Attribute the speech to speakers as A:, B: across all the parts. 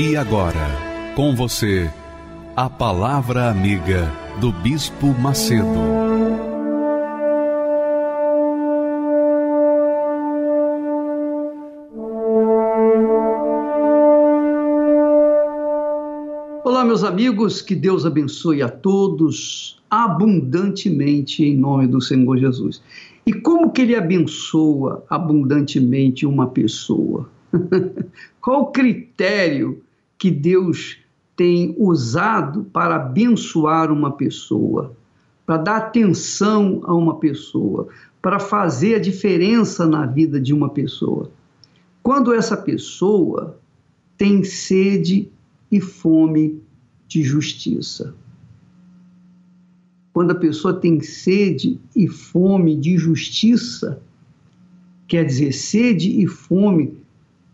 A: E agora, com você, a Palavra Amiga do Bispo Macedo.
B: Olá, meus amigos, que Deus abençoe a todos abundantemente em nome do Senhor Jesus. E como que ele abençoa abundantemente uma pessoa? Qual o critério que Deus tem usado para abençoar uma pessoa, para dar atenção a uma pessoa, para fazer a diferença na vida de uma pessoa. Quando essa pessoa tem sede e fome de justiça. Quando a pessoa tem sede e fome de justiça, quer dizer, sede e fome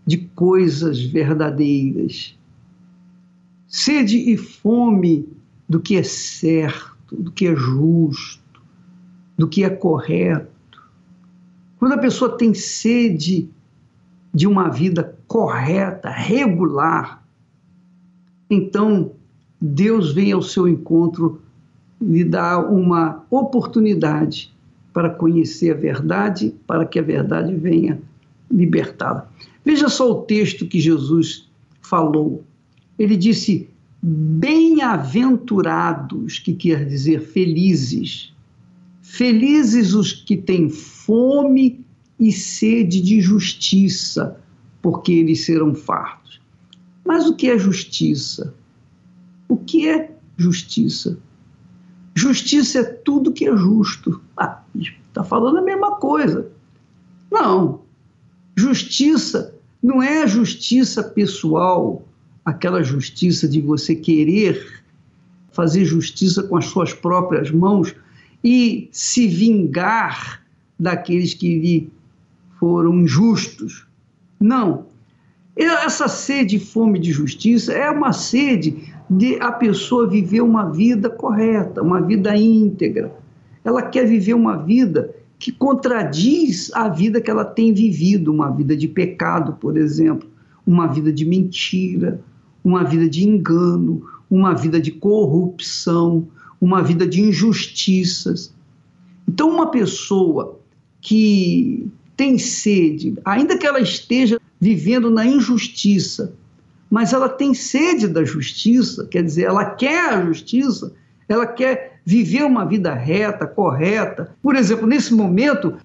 B: de coisas verdadeiras, sede e fome do que é certo, do que é justo, do que é correto. Quando a pessoa tem sede de uma vida correta, regular, então Deus vem ao seu encontro lhe dá uma oportunidade para conhecer a verdade, para que a verdade venha libertá-la. Veja só o texto que Jesus falou ele disse: bem-aventurados, que quer dizer felizes. Felizes os que têm fome e sede de justiça, porque eles serão fartos. Mas o que é justiça? O que é justiça? Justiça é tudo que é justo. Ah, está falando a mesma coisa. Não. Justiça não é justiça pessoal, aquela justiça de você querer fazer justiça com as suas próprias mãos e se vingar daqueles que lhe foram injustos. Não. Essa sede e fome de justiça é uma sede de a pessoa viver uma vida correta, uma vida íntegra. Ela quer viver uma vida que contradiz a vida que ela tem vivido, uma vida de pecado, por exemplo, uma vida de mentira, uma vida de engano, uma vida de corrupção, uma vida de injustiças. Então, uma pessoa que tem sede, ainda que ela esteja vivendo na injustiça, mas ela tem sede da justiça, quer dizer, ela quer a justiça, ela quer viver uma vida reta, correta. Por exemplo, nesse momento,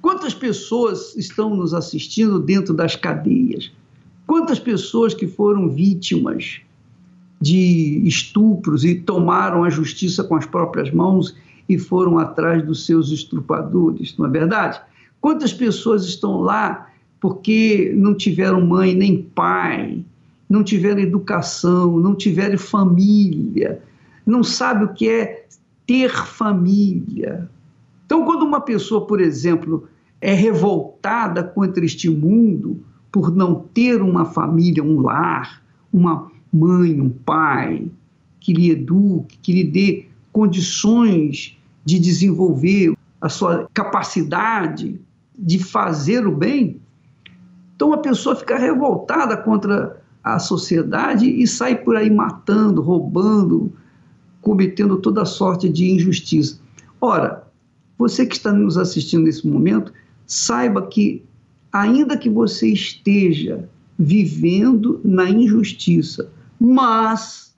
B: quantas pessoas estão nos assistindo dentro das cadeias? Quantas pessoas que foram vítimas de estupros e tomaram a justiça com as próprias mãos e foram atrás dos seus estrupadores, não é verdade? Quantas pessoas estão lá porque não tiveram mãe nem pai, não tiveram educação, não tiveram família, não sabe o que é ter família. Então, quando uma pessoa, por exemplo, é revoltada contra este mundo, por não ter uma família, um lar, uma mãe, um pai que lhe eduque, que lhe dê condições de desenvolver a sua capacidade de fazer o bem. Então a pessoa fica revoltada contra a sociedade e sai por aí matando, roubando, cometendo toda sorte de injustiça. Ora, você que está nos assistindo nesse momento, saiba que ainda que você esteja vivendo na injustiça, mas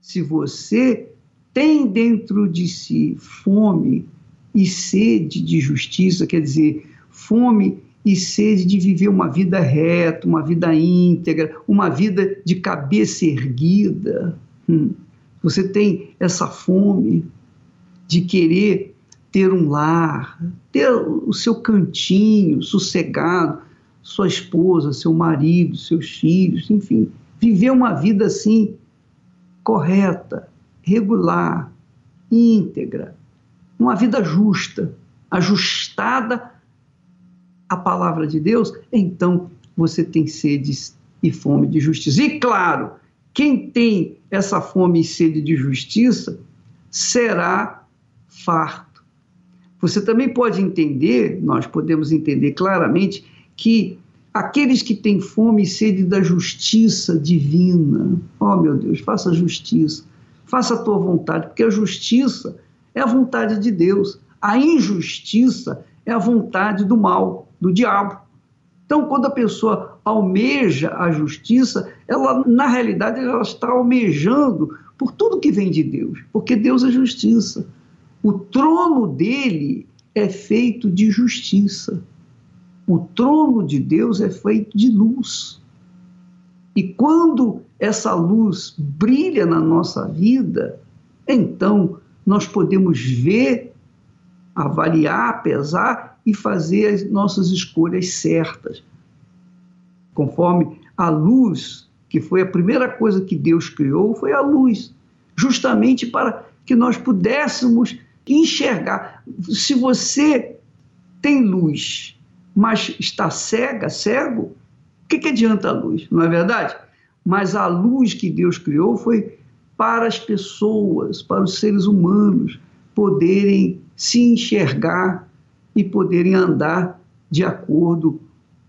B: se você tem dentro de si fome e sede de justiça, quer dizer, fome e sede de viver uma vida reta, uma vida íntegra, uma vida de cabeça erguida. Hum. Você tem essa fome de querer ter um lar, ter o seu cantinho sossegado, sua esposa, seu marido, seus filhos, enfim, viver uma vida assim correta, regular, íntegra, uma vida justa, ajustada à palavra de Deus, então você tem sede e fome de justiça. E claro, quem tem essa fome e sede de justiça será farto. Você também pode entender, nós podemos entender claramente, que aqueles que têm fome e sede da justiça divina, oh meu Deus, faça justiça, faça a tua vontade, porque a justiça é a vontade de Deus, a injustiça é a vontade do mal, do diabo. Então, quando a pessoa almeja a justiça, ela, na realidade, ela está almejando por tudo que vem de Deus, porque Deus é justiça. O trono dele é feito de justiça. O trono de Deus é feito de luz. E quando essa luz brilha na nossa vida, então nós podemos ver, avaliar, pesar e fazer as nossas escolhas certas. Conforme a luz, que foi a primeira coisa que Deus criou, foi a luz, justamente para que nós pudéssemos enxergar. Se você tem luz mas está cega, cego, o que, que adianta a luz? Não é verdade? Mas a luz que Deus criou foi para as pessoas, para os seres humanos poderem se enxergar e poderem andar de acordo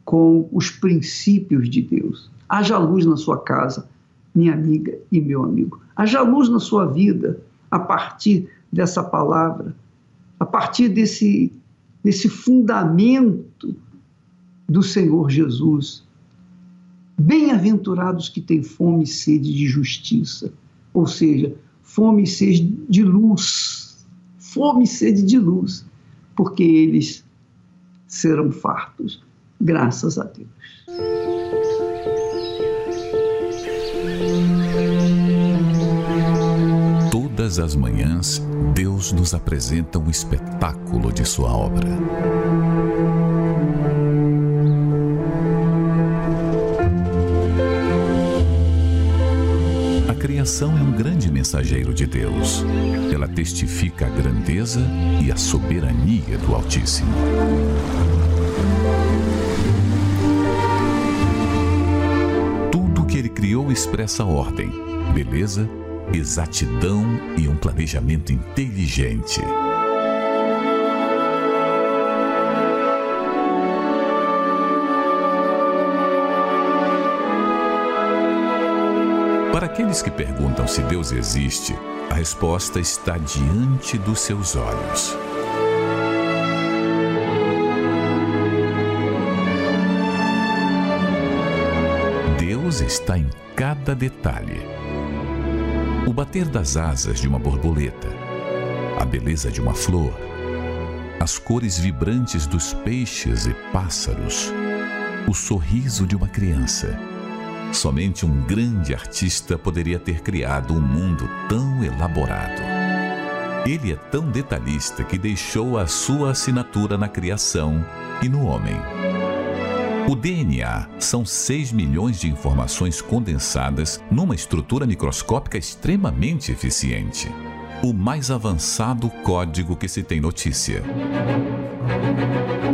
B: com os princípios de Deus. Haja luz na sua casa, minha amiga e meu amigo. Haja luz na sua vida a partir dessa palavra, a partir desse desse fundamento do Senhor Jesus. Bem-aventurados que têm fome e sede de justiça, ou seja, fome e sede de luz, fome e sede de luz, porque eles serão fartos, graças a Deus.
C: Todas as manhãs, Deus nos apresenta um espetáculo de Sua obra. A criação é um grande mensageiro de Deus. Ela testifica a grandeza e a soberania do Altíssimo. Tudo que ele criou expressa ordem, beleza exatidão e um planejamento inteligente. Para aqueles que perguntam se Deus existe, a resposta está diante dos seus olhos. Deus está em cada detalhe o bater das asas de uma borboleta, a beleza de uma flor, as cores vibrantes dos peixes e pássaros, o sorriso de uma criança. Somente um grande artista poderia ter criado um mundo tão elaborado. Ele é tão detalhista que deixou a sua assinatura na criação e no homem. O DNA são 6 milhões de informações condensadas numa estrutura microscópica extremamente eficiente. O mais avançado código que se tem notícia.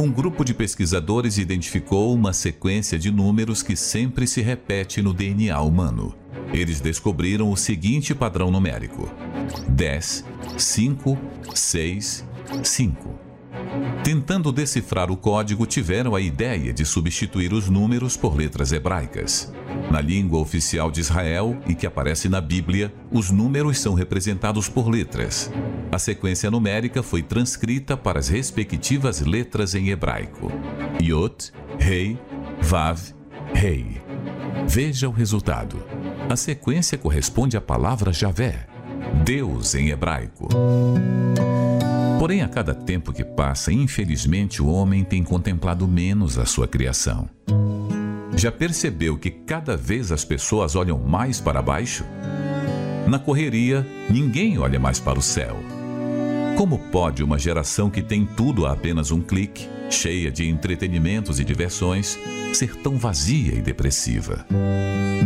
C: Um grupo de pesquisadores identificou uma sequência de números que sempre se repete no DNA humano. Eles descobriram o seguinte padrão numérico: 10, 5, 6, 5. Tentando decifrar o código, tiveram a ideia de substituir os números por letras hebraicas. Na língua oficial de Israel e que aparece na Bíblia, os números são representados por letras. A sequência numérica foi transcrita para as respectivas letras em hebraico: Yot, Rei, Vav, Rei. Veja o resultado. A sequência corresponde à palavra Javé, Deus em hebraico. Porém, a cada tempo que passa, infelizmente, o homem tem contemplado menos a sua criação. Já percebeu que cada vez as pessoas olham mais para baixo? Na correria, ninguém olha mais para o céu. Como pode uma geração que tem tudo a apenas um clique, cheia de entretenimentos e diversões, ser tão vazia e depressiva?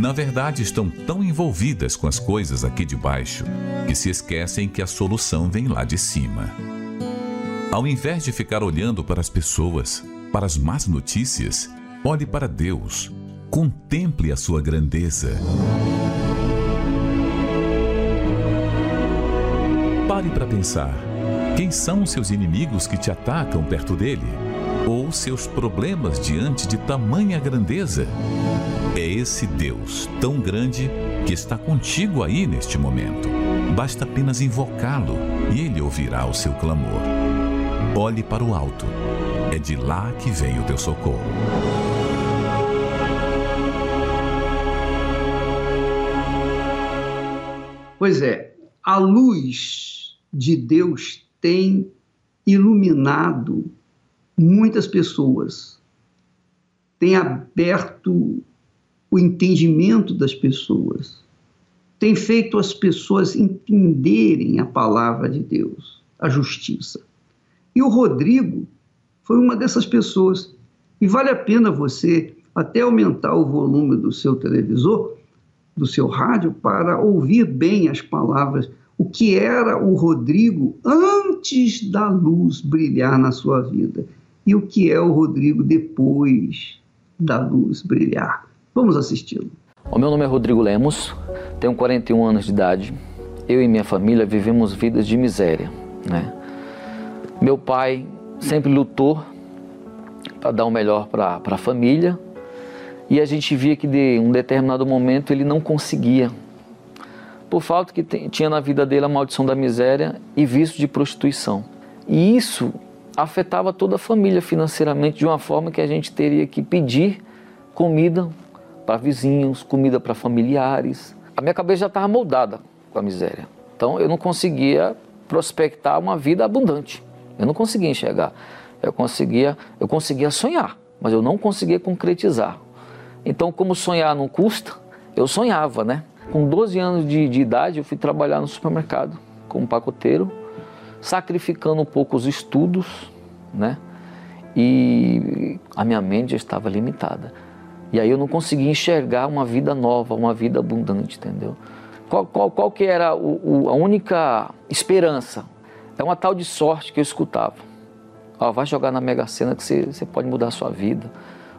C: Na verdade, estão tão envolvidas com as coisas aqui de baixo que se esquecem que a solução vem lá de cima. Ao invés de ficar olhando para as pessoas, para as más notícias, olhe para Deus, contemple a sua grandeza. Pare para pensar. Quem são os seus inimigos que te atacam perto dele? Ou seus problemas diante de tamanha grandeza? É esse Deus tão grande que está contigo aí neste momento. Basta apenas invocá-lo e ele ouvirá o seu clamor. Olhe para o alto. É de lá que vem o teu socorro.
B: Pois é, a luz de Deus tem iluminado muitas pessoas, tem aberto o entendimento das pessoas, tem feito as pessoas entenderem a palavra de Deus, a justiça. E o Rodrigo foi uma dessas pessoas. E vale a pena você até aumentar o volume do seu televisor, do seu rádio, para ouvir bem as palavras o que era o Rodrigo antes da luz brilhar na sua vida e o que é o Rodrigo depois da luz brilhar. Vamos assisti-lo.
D: O meu nome é Rodrigo Lemos, tenho 41 anos de idade. Eu e minha família vivemos vidas de miséria, né? Meu pai sempre lutou para dar o melhor para a família e a gente via que de um determinado momento ele não conseguia por falta que tinha na vida dele a maldição da miséria e vício de prostituição. E isso afetava toda a família financeiramente de uma forma que a gente teria que pedir comida para vizinhos, comida para familiares. A minha cabeça já estava moldada com a miséria. Então eu não conseguia prospectar uma vida abundante. Eu não conseguia enxergar. Eu conseguia, eu conseguia sonhar, mas eu não conseguia concretizar. Então, como sonhar não custa, eu sonhava, né? Com 12 anos de, de idade, eu fui trabalhar no supermercado como pacoteiro, sacrificando um pouco os estudos, né? E a minha mente já estava limitada. E aí eu não conseguia enxergar uma vida nova, uma vida abundante, entendeu? Qual, qual, qual que era o, o, a única esperança? É uma tal de sorte que eu escutava. Ó, vai jogar na Mega Sena que você, você pode mudar a sua vida.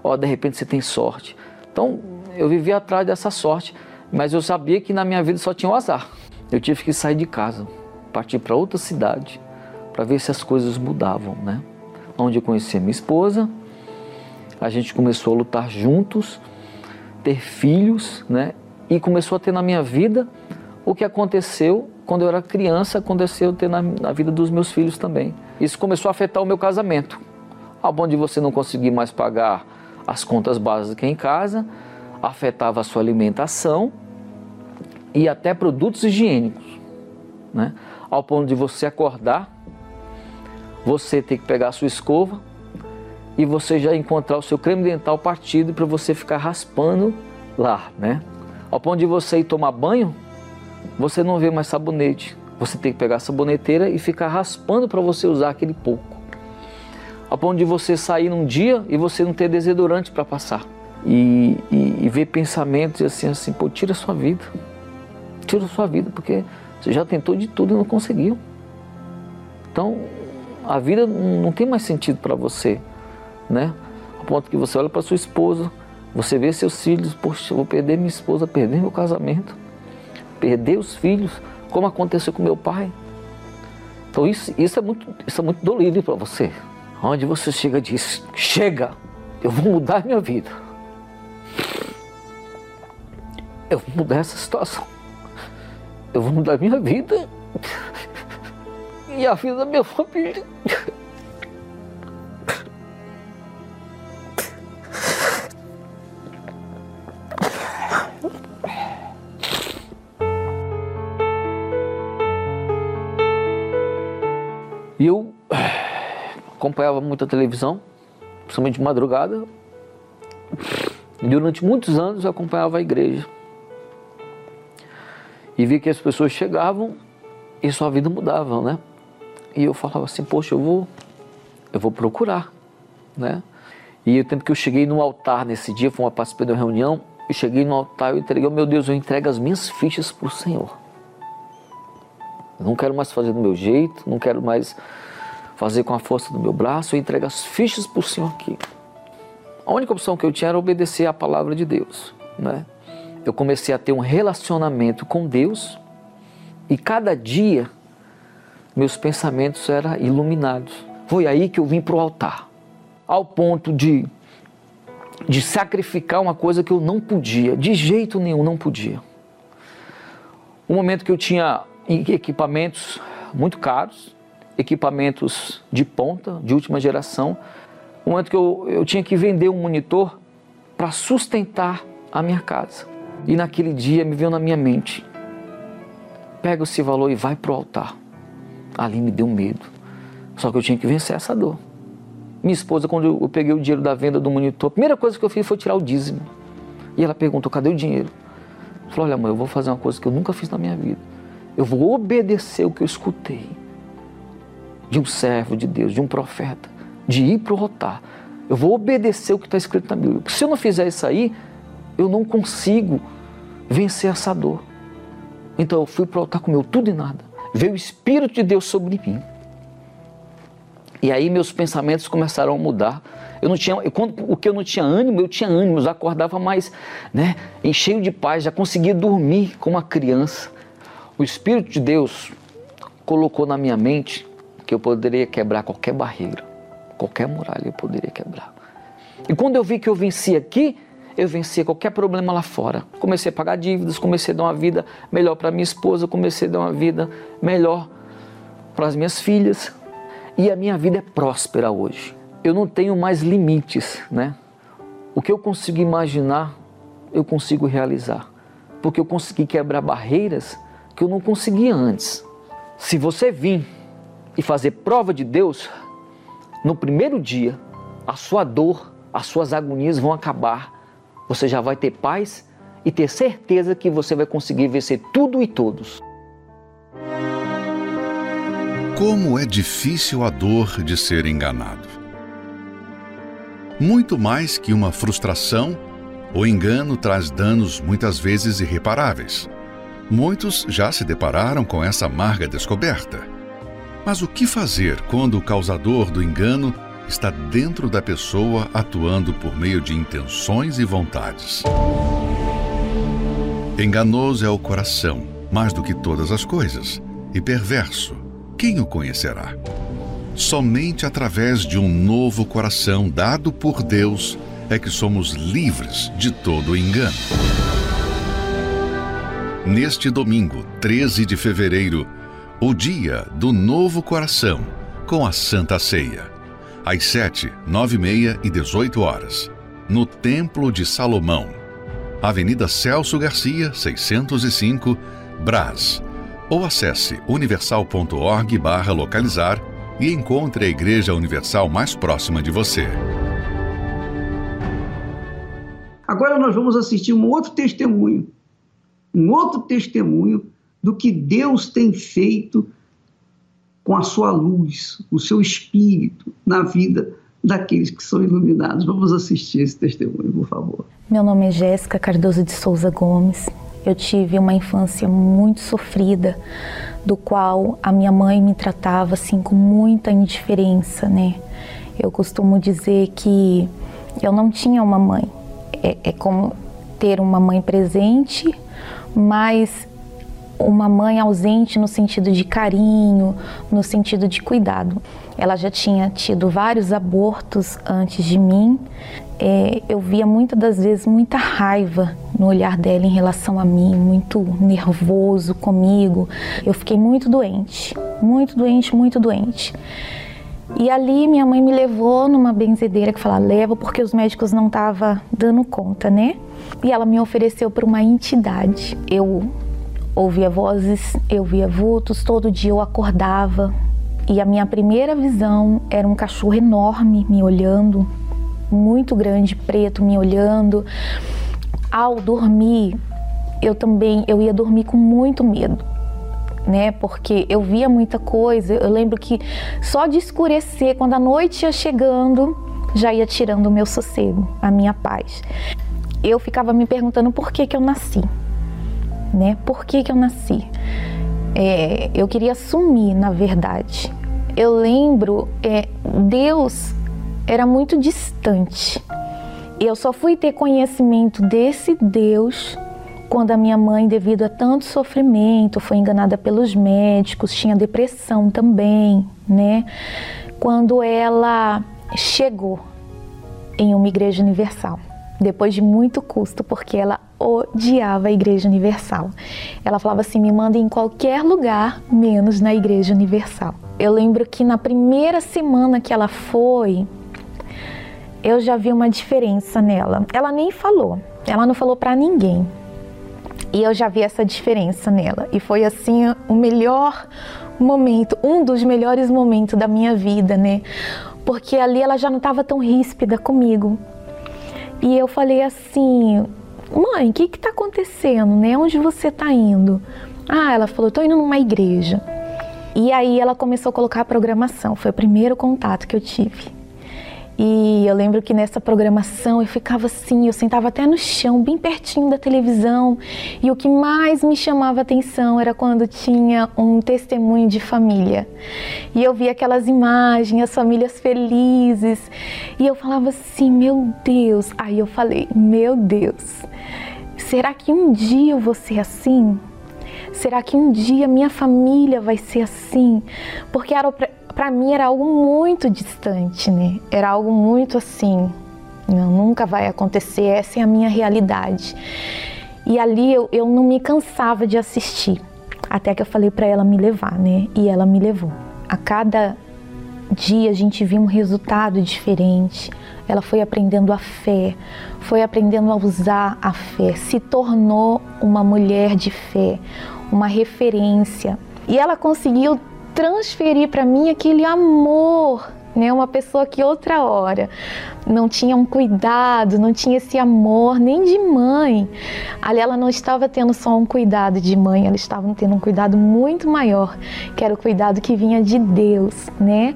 D: Ó, de repente você tem sorte. Então eu vivia atrás dessa sorte. Mas eu sabia que na minha vida só tinha o um azar. Eu tive que sair de casa, partir para outra cidade, para ver se as coisas mudavam, né? Onde eu conheci minha esposa, a gente começou a lutar juntos, ter filhos, né? E começou a ter na minha vida o que aconteceu quando eu era criança, aconteceu ter na, na vida dos meus filhos também. Isso começou a afetar o meu casamento. Ao ponto de você não conseguir mais pagar as contas básicas em casa, afetava a sua alimentação e até produtos higiênicos, né? Ao ponto de você acordar, você ter que pegar a sua escova e você já encontrar o seu creme dental partido para você ficar raspando lá, né? Ao ponto de você ir tomar banho, você não vê mais sabonete. Você tem que pegar a saboneteira e ficar raspando para você usar aquele pouco. Ao ponto de você sair num dia e você não ter desodorante para passar e, e, e ver pensamentos assim, assim, pô, tira a sua vida. Tira a sua vida, porque você já tentou de tudo e não conseguiu. Então, a vida não tem mais sentido para você, né? A ponto que você olha para sua esposa, você vê seus filhos, poxa, vou perder minha esposa, perder meu casamento, perder os filhos, como aconteceu com meu pai. Então isso, isso é muito, isso é muito dolorido para você. Onde você chega e diz, chega, eu vou mudar minha vida. Eu vou mudar essa situação. Eu vou mudar minha vida e a vida da minha família. E eu acompanhava muita televisão, principalmente de madrugada. Durante muitos anos eu acompanhava a igreja. E vi que as pessoas chegavam e sua vida mudava, né? E eu falava assim, poxa, eu vou, eu vou procurar, né? E o tempo que eu cheguei no altar nesse dia, foi uma participei de uma reunião, eu cheguei no altar, eu entreguei, oh, meu Deus, eu entrego as minhas fichas para o Senhor. Eu não quero mais fazer do meu jeito, não quero mais fazer com a força do meu braço, eu entrego as fichas para o Senhor aqui. A única opção que eu tinha era obedecer à palavra de Deus, né? Eu comecei a ter um relacionamento com Deus e cada dia meus pensamentos eram iluminados. Foi aí que eu vim para o altar, ao ponto de, de sacrificar uma coisa que eu não podia, de jeito nenhum não podia. Um momento que eu tinha equipamentos muito caros, equipamentos de ponta, de última geração, um momento que eu, eu tinha que vender um monitor para sustentar a minha casa. E naquele dia me veio na minha mente: pega esse valor e vai para o altar ali me deu medo. Só que eu tinha que vencer essa dor. Minha esposa, quando eu peguei o dinheiro da venda do monitor, a primeira coisa que eu fiz foi tirar o dízimo. E ela perguntou: cadê o dinheiro? Eu falei: olha, mãe, eu vou fazer uma coisa que eu nunca fiz na minha vida. Eu vou obedecer o que eu escutei de um servo de Deus, de um profeta, de ir para o rotar. Eu vou obedecer o que está escrito na Bíblia. Porque se eu não fizer isso aí, eu não consigo vencer essa dor. Então eu fui para o altar com meu tudo e nada veio o Espírito de Deus sobre mim. E aí meus pensamentos começaram a mudar. Eu não tinha, eu, quando, o que eu não tinha ânimo, eu tinha ânimo, eu acordava mais, né, cheio de paz, já conseguia dormir como uma criança. O Espírito de Deus colocou na minha mente que eu poderia quebrar qualquer barreira, qualquer muralha eu poderia quebrar. E quando eu vi que eu venci aqui, eu venci qualquer problema lá fora. Comecei a pagar dívidas, comecei a dar uma vida melhor para minha esposa, comecei a dar uma vida melhor para as minhas filhas. E a minha vida é próspera hoje. Eu não tenho mais limites, né? O que eu consigo imaginar, eu consigo realizar. Porque eu consegui quebrar barreiras que eu não conseguia antes. Se você vir e fazer prova de Deus, no primeiro dia, a sua dor, as suas agonias vão acabar você já vai ter paz e ter certeza que você vai conseguir vencer tudo e todos.
A: Como é difícil a dor de ser enganado. Muito mais que uma frustração, o engano traz danos muitas vezes irreparáveis. Muitos já se depararam com essa amarga descoberta. Mas o que fazer quando o causador do engano está dentro da pessoa atuando por meio de intenções e vontades. Enganoso é o coração, mais do que todas as coisas, e perverso. Quem o conhecerá? Somente através de um novo coração dado por Deus é que somos livres de todo engano. Neste domingo, 13 de fevereiro, o dia do novo coração, com a Santa Ceia às 7, 9 e meia e 18 horas, no Templo de Salomão, Avenida Celso Garcia, 605, Brás. Ou acesse universal.org localizar e encontre a Igreja Universal mais próxima de você.
B: Agora nós vamos assistir um outro testemunho, um outro testemunho do que Deus tem feito com a sua luz, o seu espírito na vida daqueles que são iluminados. Vamos assistir esse testemunho, por favor.
E: Meu nome é Jéssica Cardoso de Souza Gomes. Eu tive uma infância muito sofrida, do qual a minha mãe me tratava assim com muita indiferença, né? Eu costumo dizer que eu não tinha uma mãe. É, é como ter uma mãe presente, mas uma mãe ausente no sentido de carinho, no sentido de cuidado. Ela já tinha tido vários abortos antes de mim. É, eu via muitas das vezes muita raiva no olhar dela em relação a mim, muito nervoso comigo. Eu fiquei muito doente, muito doente, muito doente. E ali minha mãe me levou numa benzedeira que fala leva porque os médicos não estavam dando conta, né? E ela me ofereceu para uma entidade. Eu ouvia vozes, eu via vultos, todo dia eu acordava e a minha primeira visão era um cachorro enorme me olhando, muito grande, preto me olhando. Ao dormir, eu também eu ia dormir com muito medo. Né? Porque eu via muita coisa. Eu lembro que só de escurecer, quando a noite ia chegando, já ia tirando o meu sossego, a minha paz. Eu ficava me perguntando por que que eu nasci, né? Por que que eu nasci? É, eu queria sumir, na verdade. Eu lembro, é, Deus era muito distante. Eu só fui ter conhecimento desse Deus quando a minha mãe, devido a tanto sofrimento, foi enganada pelos médicos, tinha depressão também, né? Quando ela chegou em uma igreja universal, depois de muito custo, porque ela odiava a igreja universal. Ela falava assim: me manda em qualquer lugar, menos na igreja universal. Eu lembro que na primeira semana que ela foi, eu já vi uma diferença nela. Ela nem falou, ela não falou para ninguém, e eu já vi essa diferença nela. E foi assim o melhor momento, um dos melhores momentos da minha vida, né? Porque ali ela já não estava tão ríspida comigo. E eu falei assim: "Mãe, o que que tá acontecendo, né? Onde você está indo?" Ah, ela falou: "Tô indo numa igreja." E aí ela começou a colocar a programação. Foi o primeiro contato que eu tive. E eu lembro que nessa programação eu ficava assim, eu sentava até no chão, bem pertinho da televisão. E o que mais me chamava atenção era quando tinha um testemunho de família. E eu via aquelas imagens, as famílias felizes. E eu falava assim, meu Deus. Aí eu falei, meu Deus, será que um dia eu vou ser assim? Será que um dia minha família vai ser assim? Porque era para mim era algo muito distante, né? Era algo muito assim, não, nunca vai acontecer, essa é a minha realidade. E ali eu, eu não me cansava de assistir, até que eu falei para ela me levar, né? E ela me levou. A cada dia a gente viu um resultado diferente. Ela foi aprendendo a fé, foi aprendendo a usar a fé, se tornou uma mulher de fé, uma referência. E ela conseguiu transferir para mim aquele amor, né? Uma pessoa que outra hora não tinha um cuidado, não tinha esse amor nem de mãe. Ali ela não estava tendo só um cuidado de mãe, ela estava tendo um cuidado muito maior, que era o cuidado que vinha de Deus, né?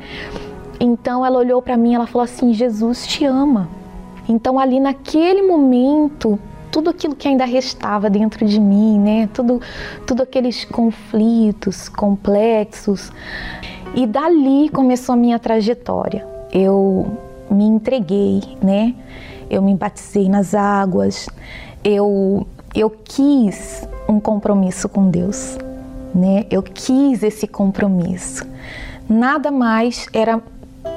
E: Então ela olhou para mim, ela falou assim: "Jesus te ama". Então ali naquele momento tudo aquilo que ainda restava dentro de mim, né? Tudo, tudo aqueles conflitos complexos. E dali começou a minha trajetória. Eu me entreguei, né? Eu me batizei nas águas. Eu eu quis um compromisso com Deus, né? Eu quis esse compromisso. Nada mais era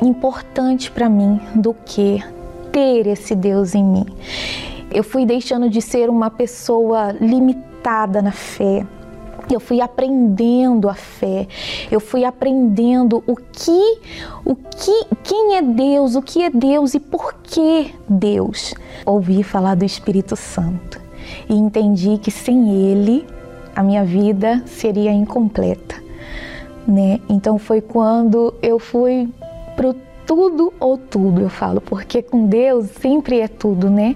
E: importante para mim do que ter esse Deus em mim. Eu fui deixando de ser uma pessoa limitada na fé. Eu fui aprendendo a fé. Eu fui aprendendo o que, o que, quem é Deus, o que é Deus e por que Deus. Ouvi falar do Espírito Santo e entendi que sem ele a minha vida seria incompleta, né? Então foi quando eu fui pro tudo ou tudo, eu falo, porque com Deus sempre é tudo, né?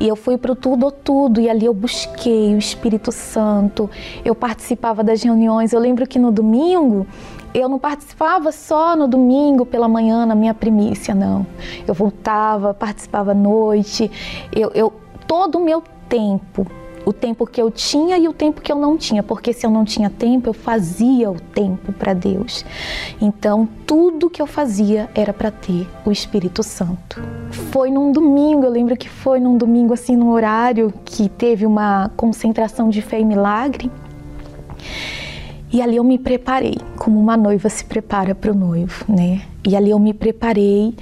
E: E eu fui para o tudo ou tudo, e ali eu busquei o Espírito Santo, eu participava das reuniões. Eu lembro que no domingo, eu não participava só no domingo pela manhã na minha primícia, não. Eu voltava, participava à noite, eu, eu todo o meu tempo o tempo que eu tinha e o tempo que eu não tinha, porque se eu não tinha tempo, eu fazia o tempo para Deus. Então, tudo que eu fazia era para ter o Espírito Santo. Foi num domingo, eu lembro que foi num domingo assim, no horário que teve uma concentração de fé e milagre. E ali eu me preparei, como uma noiva se prepara para o noivo, né? E ali eu me preparei,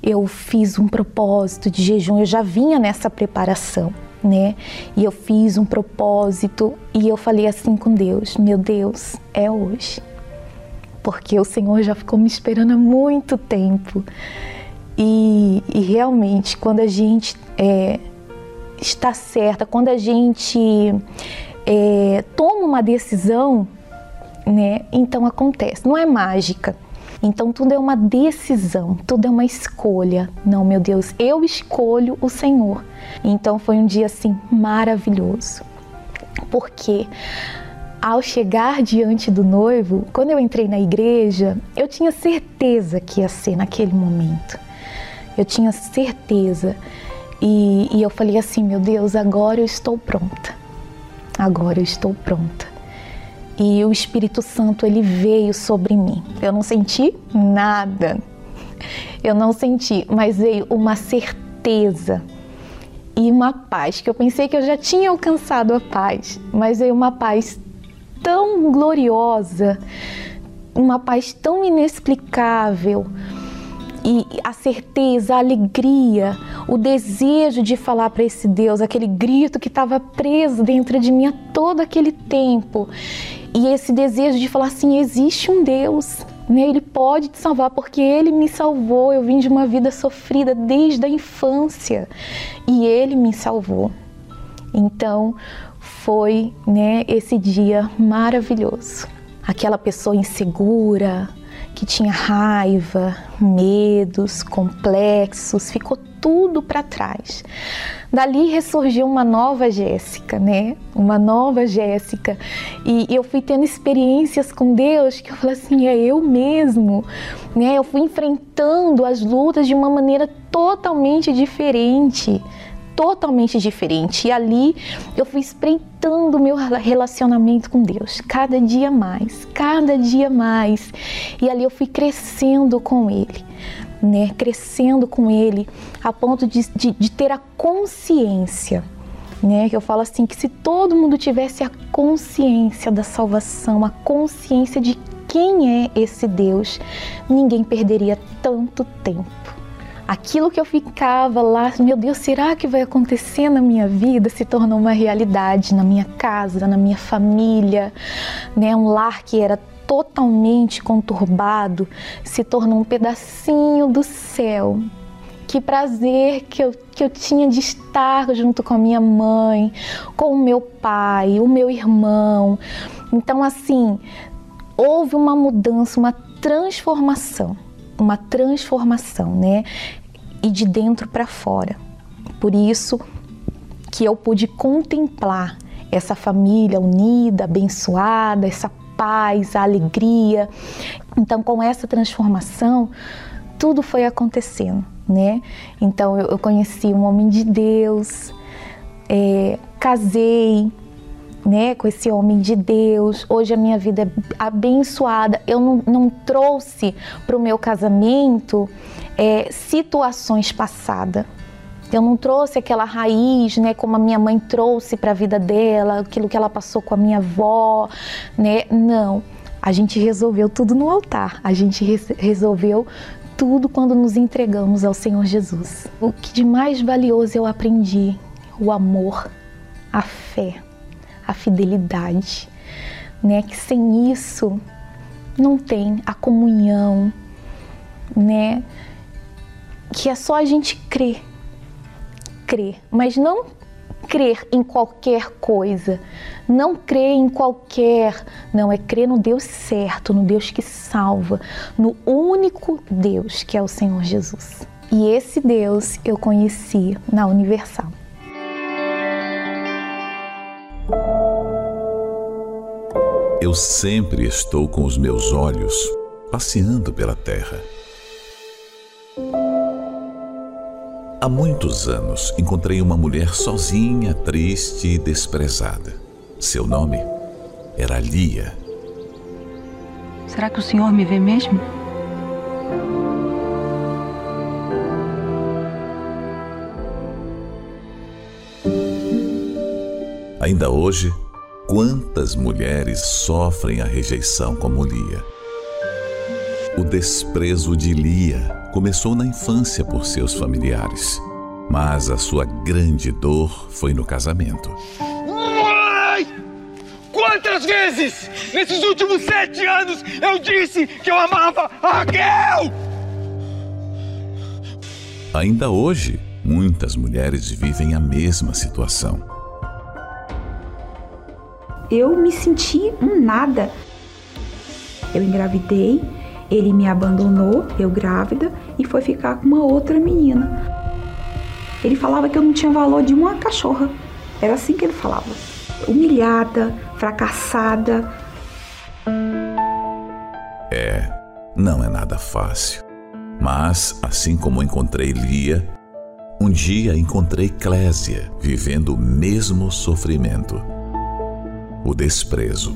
E: eu fiz um propósito de jejum, eu já vinha nessa preparação né? E eu fiz um propósito e eu falei assim com Deus: Meu Deus, é hoje. Porque o Senhor já ficou me esperando há muito tempo. E, e realmente, quando a gente é, está certa, quando a gente é, toma uma decisão, né? Então acontece. Não é mágica então tudo é uma decisão, tudo é uma escolha. Não, meu Deus, eu escolho o Senhor. Então foi um dia assim maravilhoso. Porque ao chegar diante do noivo, quando eu entrei na igreja, eu tinha certeza que ia ser naquele momento. Eu tinha certeza. E, e eu falei assim: meu Deus, agora eu estou pronta. Agora eu estou pronta. E o Espírito Santo ele veio sobre mim. Eu não senti nada. Eu não senti, mas veio uma certeza e uma paz que eu pensei que eu já tinha alcançado a paz, mas veio uma paz tão gloriosa, uma paz tão inexplicável. E a certeza, a alegria, o desejo de falar para esse Deus, aquele grito que estava preso dentro de mim todo aquele tempo. E esse desejo de falar assim: existe um Deus, né? Ele pode te salvar porque ele me salvou. Eu vim de uma vida sofrida desde a infância e ele me salvou. Então, foi né, esse dia maravilhoso. Aquela pessoa insegura, que tinha raiva, medos, complexos, ficou tudo para trás. Dali ressurgiu uma nova Jéssica, né? Uma nova Jéssica. E eu fui tendo experiências com Deus que eu falei assim, é eu mesmo, né? Eu fui enfrentando as lutas de uma maneira totalmente diferente totalmente diferente. E ali eu fui espreitando meu relacionamento com Deus, cada dia mais, cada dia mais. E ali eu fui crescendo com Ele, né? Crescendo com Ele, a ponto de, de, de ter a consciência. Né, que eu falo assim que se todo mundo tivesse a consciência da salvação, a consciência de quem é esse Deus, ninguém perderia tanto tempo aquilo que eu ficava lá, meu Deus, será que vai acontecer na minha vida? Se tornou uma realidade na minha casa, na minha família, né? Um lar que era totalmente conturbado se tornou um pedacinho do céu. Que prazer que eu, que eu tinha de estar junto com a minha mãe, com o meu pai, o meu irmão. Então, assim, houve uma mudança, uma transformação uma transformação, né? E de dentro para fora. Por isso que eu pude contemplar essa família unida, abençoada, essa paz, a alegria. Então, com essa transformação, tudo foi acontecendo, né? Então, eu, conheci um homem de Deus, é, casei, né, com esse homem de Deus. Hoje a minha vida é abençoada. Eu não, não trouxe para o meu casamento é, situações passadas. Eu não trouxe aquela raiz, né, como a minha mãe trouxe para a vida dela, aquilo que ela passou com a minha avó, né? Não. A gente resolveu tudo no altar. A gente resolveu tudo quando nos entregamos ao Senhor Jesus. O que de mais valioso eu aprendi? O amor, a fé a fidelidade, né? Que sem isso não tem a comunhão, né? Que é só a gente crer, crer, mas não crer em qualquer coisa, não crer em qualquer, não é crer no Deus certo, no Deus que salva, no único Deus que é o Senhor Jesus. E esse Deus eu conheci na Universal.
C: Eu sempre estou com os meus olhos passeando pela terra. Há muitos anos encontrei uma mulher sozinha, triste e desprezada. Seu nome era Lia.
F: Será que o senhor me vê mesmo?
C: Ainda hoje, Quantas mulheres sofrem a rejeição como Lia? O desprezo de Lia começou na infância por seus familiares, mas a sua grande dor foi no casamento.
G: Mãe! Quantas vezes nesses últimos sete anos eu disse que eu amava a Raquel?
C: Ainda hoje, muitas mulheres vivem a mesma situação
H: eu me senti um nada. Eu engravidei, ele me abandonou, eu grávida, e foi ficar com uma outra menina. Ele falava que eu não tinha valor de uma cachorra. Era assim que ele falava. humilhada, fracassada.
C: É, não é nada fácil. Mas, assim como encontrei Lia, um dia encontrei Clésia vivendo o mesmo sofrimento o desprezo.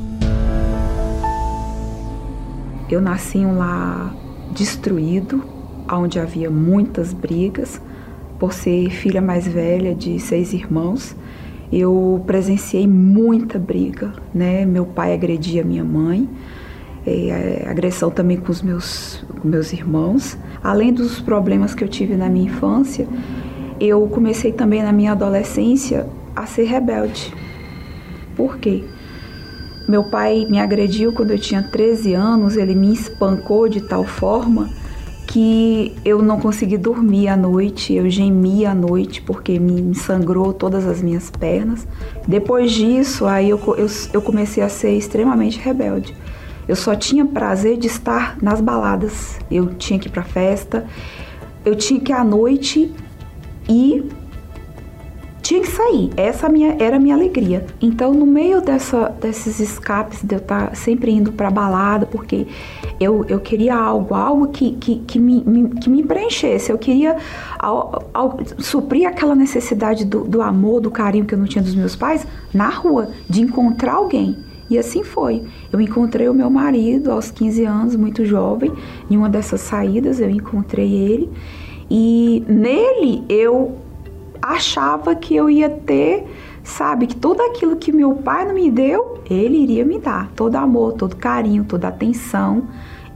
H: Eu nasci em um lar destruído, onde havia muitas brigas. Por ser filha mais velha de seis irmãos, eu presenciei muita briga, né? Meu pai agredia minha mãe, é, agressão também com os meus, com meus irmãos. Além dos problemas que eu tive na minha infância, eu comecei também na minha adolescência a ser rebelde. Por quê? Meu pai me agrediu quando eu tinha 13 anos, ele me espancou de tal forma que eu não consegui dormir à noite, eu gemia à noite porque me sangrou todas as minhas pernas. Depois disso, aí eu, eu, eu comecei a ser extremamente rebelde. Eu só tinha prazer de estar nas baladas. Eu tinha que ir para festa, eu tinha que à noite ir tinha que sair. Essa minha, era a minha alegria. Então, no meio dessa, desses escapes, de eu estar tá sempre indo para balada, porque eu, eu queria algo, algo que, que, que, me, me, que me preenchesse. Eu queria ao, ao, suprir aquela necessidade do, do amor, do carinho que eu não tinha dos meus pais na rua, de encontrar alguém. E assim foi. Eu encontrei o meu marido aos 15 anos, muito jovem. Em uma dessas saídas eu encontrei ele. E nele eu achava que eu ia ter, sabe, que tudo aquilo que meu pai não me deu, ele iria me dar, todo amor, todo carinho, toda atenção.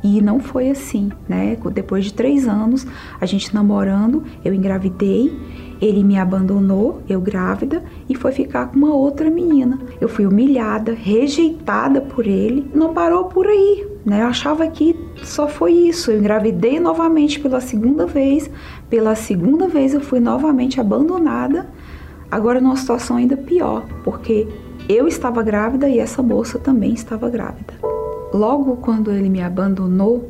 H: E não foi assim, né? Depois de três anos, a gente namorando, eu engravidei, ele me abandonou, eu grávida, e foi ficar com uma outra menina. Eu fui humilhada, rejeitada por ele. Não parou por aí, né? Eu achava que só foi isso. Eu engravidei novamente pela segunda vez. Pela segunda vez eu fui novamente abandonada. Agora numa situação ainda pior, porque eu estava grávida e essa moça também estava grávida. Logo quando ele me abandonou,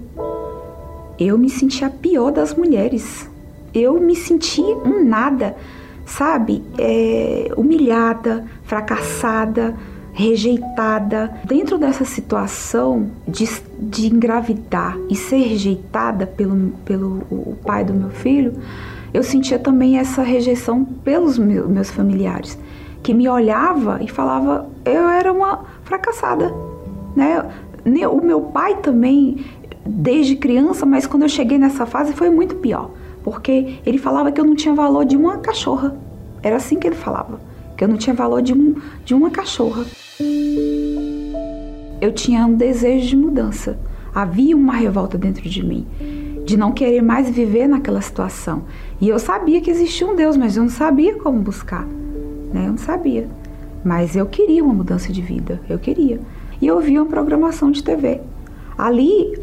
H: eu me senti a pior das mulheres. Eu me senti um nada, sabe? É, humilhada, fracassada, rejeitada. Dentro dessa situação de, de engravidar e ser rejeitada pelo, pelo o pai do meu filho, eu sentia também essa rejeição pelos meus, meus familiares, que me olhava e falava eu era uma fracassada, né? O meu pai também, desde criança, mas quando eu cheguei nessa fase foi muito pior, porque ele falava que eu não tinha valor de uma cachorra. Era assim que ele falava, que eu não tinha valor de, um, de uma cachorra eu tinha um desejo de mudança. Havia uma revolta dentro de mim, de não querer mais viver naquela situação. E eu sabia que existia um Deus, mas eu não sabia como buscar. Né? Eu não sabia. Mas eu queria uma mudança de vida, eu queria. E eu via uma programação de TV. Ali,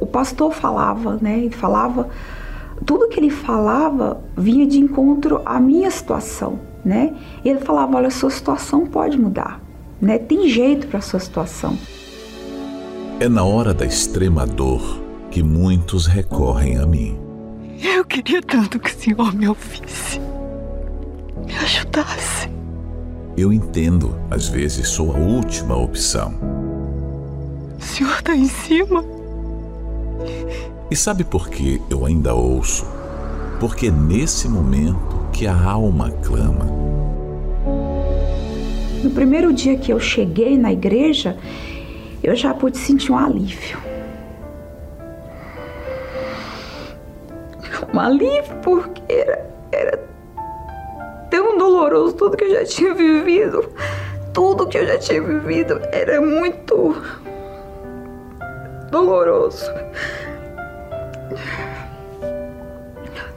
H: o pastor falava, né? Ele falava, tudo que ele falava vinha de encontro à minha situação, né? E ele falava, olha, sua situação pode mudar né? Tem jeito para sua situação.
C: É na hora da extrema dor que muitos recorrem a mim.
F: Eu queria tanto que o Senhor me ouvisse, me ajudasse.
C: Eu entendo, às vezes sou a última opção.
F: O Senhor está em cima.
C: E sabe por que eu ainda ouço? Porque nesse momento que a alma clama
H: no primeiro dia que eu cheguei na igreja, eu já pude sentir um alívio. Um alívio porque era, era tão doloroso tudo que eu já tinha vivido. Tudo que eu já tinha vivido era muito doloroso.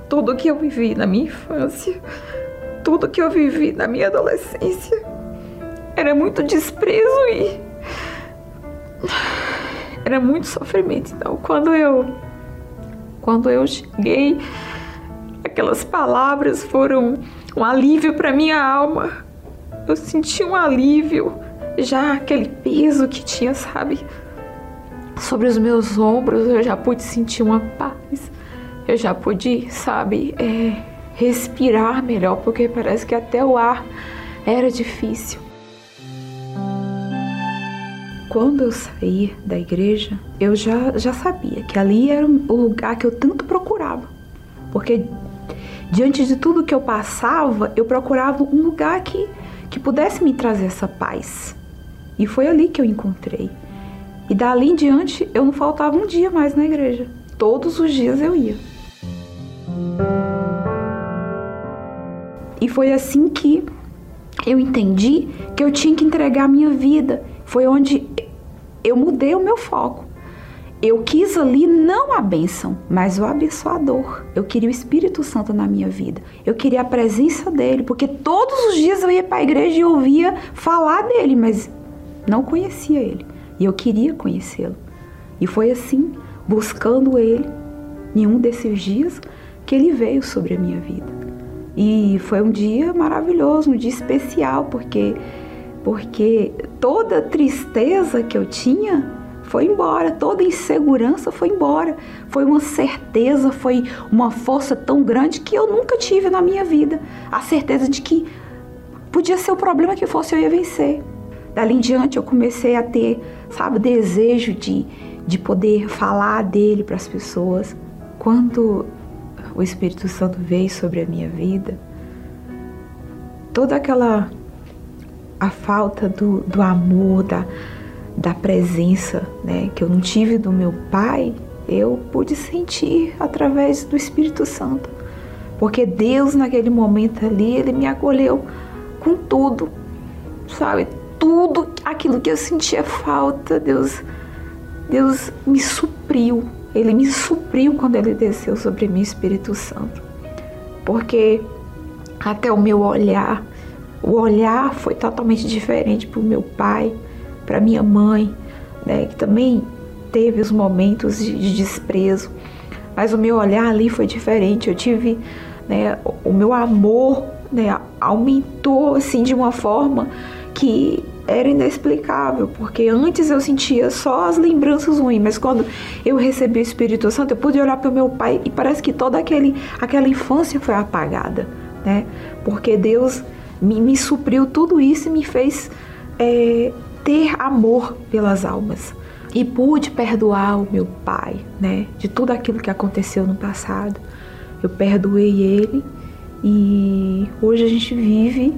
H: Tudo que eu vivi na minha infância, tudo que eu vivi na minha adolescência era muito desprezo e era muito sofrimento. Então, quando eu quando eu cheguei, aquelas palavras foram um alívio para minha alma. Eu senti um alívio, já aquele peso que tinha, sabe, sobre os meus ombros, eu já pude sentir uma paz. Eu já pude, sabe, é, respirar melhor, porque parece que até o ar era difícil. quando eu saí da igreja, eu já, já sabia que ali era o lugar que eu tanto procurava. Porque diante de tudo que eu passava, eu procurava um lugar que, que pudesse me trazer essa paz. E foi ali que eu encontrei. E dali em diante, eu não faltava um dia mais na igreja. Todos os dias eu ia. E foi assim que eu entendi que eu tinha que entregar a minha vida. Foi onde eu mudei o meu foco. Eu quis ali não a bênção, mas o abençoador. Eu queria o Espírito Santo na minha vida. Eu queria a presença dele, porque todos os dias eu ia para a igreja e ouvia falar dele, mas não conhecia ele. E eu queria conhecê-lo. E foi assim, buscando ele, em um desses dias, que ele veio sobre a minha vida. E foi um dia maravilhoso, um dia especial, porque porque toda tristeza que eu tinha foi embora, toda insegurança foi embora. Foi uma certeza, foi uma força tão grande que eu nunca tive na minha vida. A certeza de que podia ser o problema que fosse, eu ia vencer. Dali em diante eu comecei a ter, sabe, desejo de, de poder falar dele para as pessoas. Quando o Espírito Santo veio sobre a minha vida, toda aquela a falta do, do amor, da, da presença né, que eu não tive do meu pai, eu pude sentir através do Espírito Santo. Porque Deus, naquele momento ali, Ele me acolheu com tudo, sabe? Tudo aquilo que eu sentia falta, Deus, Deus me supriu. Ele me supriu quando Ele desceu sobre mim, Espírito Santo. Porque até o meu olhar, o olhar foi totalmente diferente para o meu pai, para minha mãe, né, que também teve os momentos de, de, desprezo, mas o meu olhar ali foi diferente. Eu tive, né, o meu amor, né, aumentou assim de uma forma que era inexplicável, porque antes eu sentia só as lembranças ruins, mas quando eu recebi o Espírito Santo, eu pude olhar para o meu pai e parece que toda aquele, aquela infância foi apagada, né? Porque Deus me, me supriu tudo isso e me fez é, ter amor pelas almas. E pude perdoar o meu pai, né? De tudo aquilo que aconteceu no passado. Eu perdoei ele e hoje a gente vive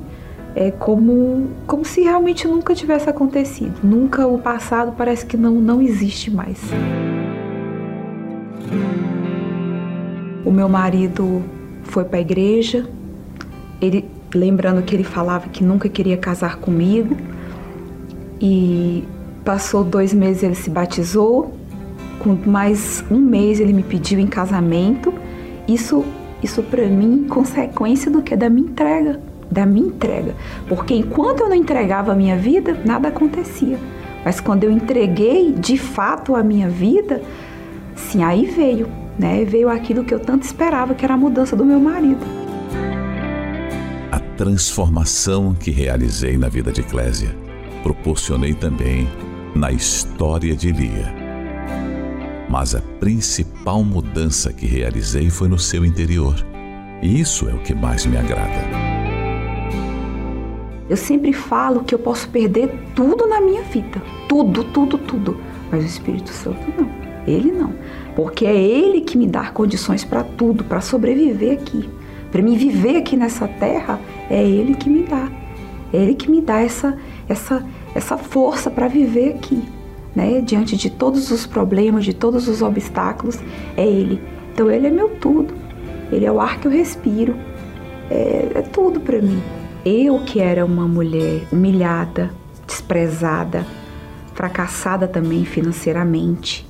H: é, como, como se realmente nunca tivesse acontecido. Nunca o passado parece que não, não existe mais. O meu marido foi para a igreja, ele lembrando que ele falava que nunca queria casar comigo. E passou dois meses ele se batizou. Com mais um mês ele me pediu em casamento. Isso, isso para mim, consequência do que da minha entrega, da minha entrega. Porque enquanto eu não entregava a minha vida, nada acontecia. Mas quando eu entreguei de fato a minha vida, sim, aí veio, né? Veio aquilo que eu tanto esperava, que era a mudança do meu marido
C: transformação que realizei na vida de Clésia, proporcionei também na história de Lia. Mas a principal mudança que realizei foi no seu interior. E isso é o que mais me agrada.
H: Eu sempre falo que eu posso perder tudo na minha vida. Tudo, tudo, tudo. Mas o Espírito Santo não. Ele não. Porque é Ele que me dá condições para tudo, para sobreviver aqui. Para me viver aqui nessa terra, é Ele que me dá. É Ele que me dá essa, essa, essa força para viver aqui. Né? Diante de todos os problemas, de todos os obstáculos, é Ele. Então Ele é meu tudo. Ele é o ar que eu respiro. É, é tudo para mim. Eu que era uma mulher humilhada, desprezada, fracassada também financeiramente,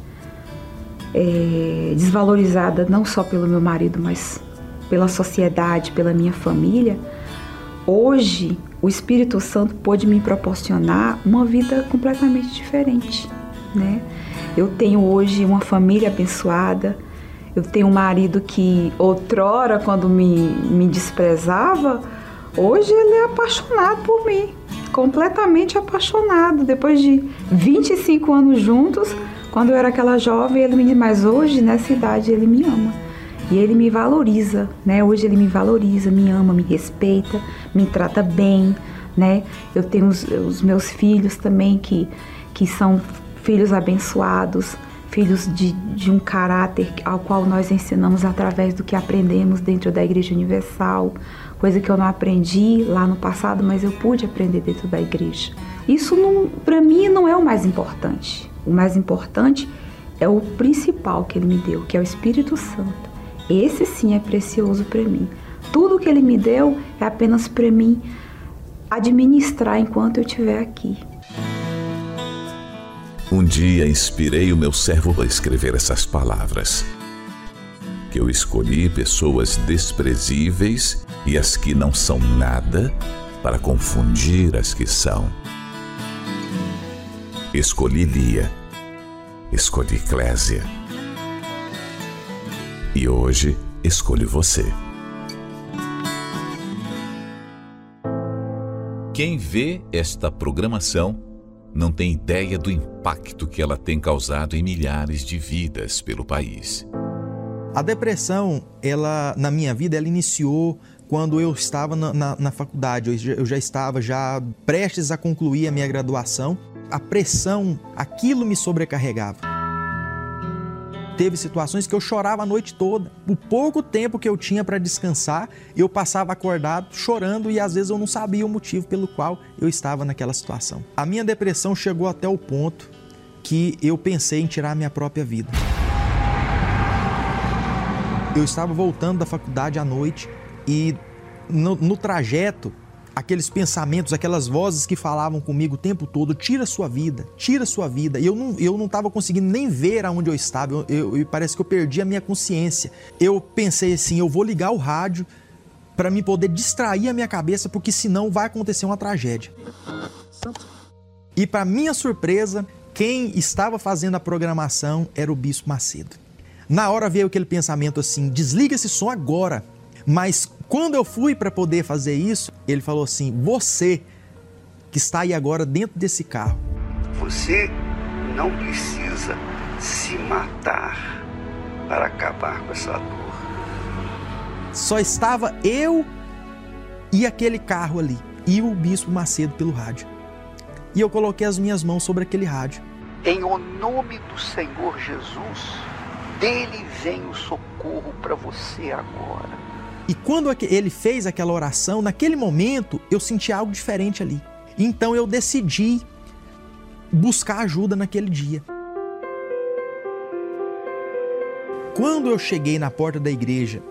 H: é, desvalorizada não só pelo meu marido, mas pela sociedade, pela minha família, hoje o Espírito Santo pôde me proporcionar uma vida completamente diferente, né? Eu tenho hoje uma família abençoada, eu tenho um marido que outrora, quando me, me desprezava, hoje ele é apaixonado por mim, completamente apaixonado. Depois de 25 anos juntos, quando eu era aquela jovem, ele me mas hoje, nessa idade, ele me ama. E ele me valoriza, né? Hoje ele me valoriza, me ama, me respeita, me trata bem, né? Eu tenho os, os meus filhos também que que são filhos abençoados, filhos de, de um caráter ao qual nós ensinamos através do que aprendemos dentro da Igreja Universal, coisa que eu não aprendi lá no passado, mas eu pude aprender dentro da igreja. Isso para mim não é o mais importante. O mais importante é o principal que ele me deu, que é o Espírito Santo. Esse sim é precioso para mim. Tudo que ele me deu é apenas para mim administrar enquanto eu estiver aqui.
C: Um dia inspirei o meu servo a escrever essas palavras. Que eu escolhi pessoas desprezíveis e as que não são nada para confundir as que são. Escolhi Lia, escolhi Clésia. E hoje escolho você. Quem vê esta programação não tem ideia do impacto que ela tem causado em milhares de vidas pelo país.
I: A depressão, ela na minha vida, ela iniciou quando eu estava na, na, na faculdade. Eu já, eu já estava já prestes a concluir a minha graduação. A pressão, aquilo me sobrecarregava teve situações que eu chorava a noite toda. O pouco tempo que eu tinha para descansar, eu passava acordado chorando e às vezes eu não sabia o motivo pelo qual eu estava naquela situação. A minha depressão chegou até o ponto que eu pensei em tirar minha própria vida. Eu estava voltando da faculdade à noite e no, no trajeto aqueles pensamentos, aquelas vozes que falavam comigo o tempo todo, tira sua vida, tira sua vida. E eu não, eu não estava conseguindo nem ver aonde eu estava, parece que eu perdi a minha consciência. Eu pensei assim, eu vou ligar o rádio para me poder distrair a minha cabeça, porque senão vai acontecer uma tragédia. E para minha surpresa, quem estava fazendo a programação era o Bispo Macedo. Na hora veio aquele pensamento assim: desliga esse som agora. Mas quando eu fui para poder fazer isso, ele falou assim: Você que está aí agora dentro desse carro.
B: Você não precisa se matar para acabar com essa dor.
I: Só estava eu e aquele carro ali, e o Bispo Macedo pelo rádio. E eu coloquei as minhas mãos sobre aquele rádio.
B: Em o nome do Senhor Jesus, dele vem o socorro para você agora.
I: E quando ele fez aquela oração, naquele momento eu senti algo diferente ali. Então eu decidi buscar ajuda naquele dia. Quando eu cheguei na porta da igreja,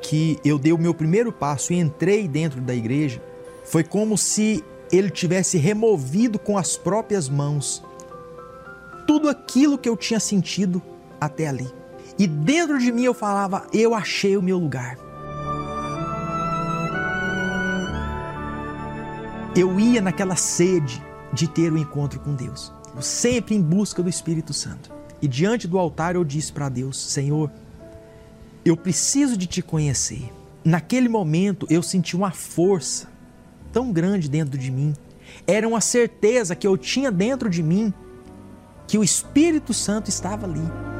I: que eu dei o meu primeiro passo e entrei dentro da igreja, foi como se ele tivesse removido com as próprias mãos tudo aquilo que eu tinha sentido até ali. E dentro de mim eu falava: eu achei o meu lugar. eu ia naquela sede de ter o um encontro com Deus, sempre em busca do Espírito Santo. E diante do altar eu disse para Deus: Senhor, eu preciso de te conhecer. Naquele momento eu senti uma força tão grande dentro de mim, era uma certeza que eu tinha dentro de mim que o Espírito Santo estava ali.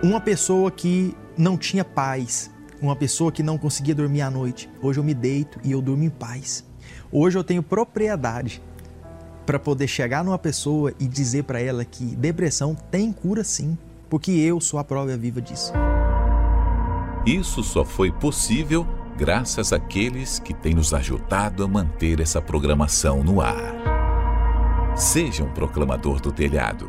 I: Uma pessoa que não tinha paz, uma pessoa que não conseguia dormir à noite. Hoje eu me deito e eu durmo em paz. Hoje eu tenho propriedade para poder chegar numa pessoa e dizer para ela que depressão tem cura sim, porque eu sou a prova viva disso.
C: Isso só foi possível graças àqueles que têm nos ajudado a manter essa programação no ar. Seja um proclamador do telhado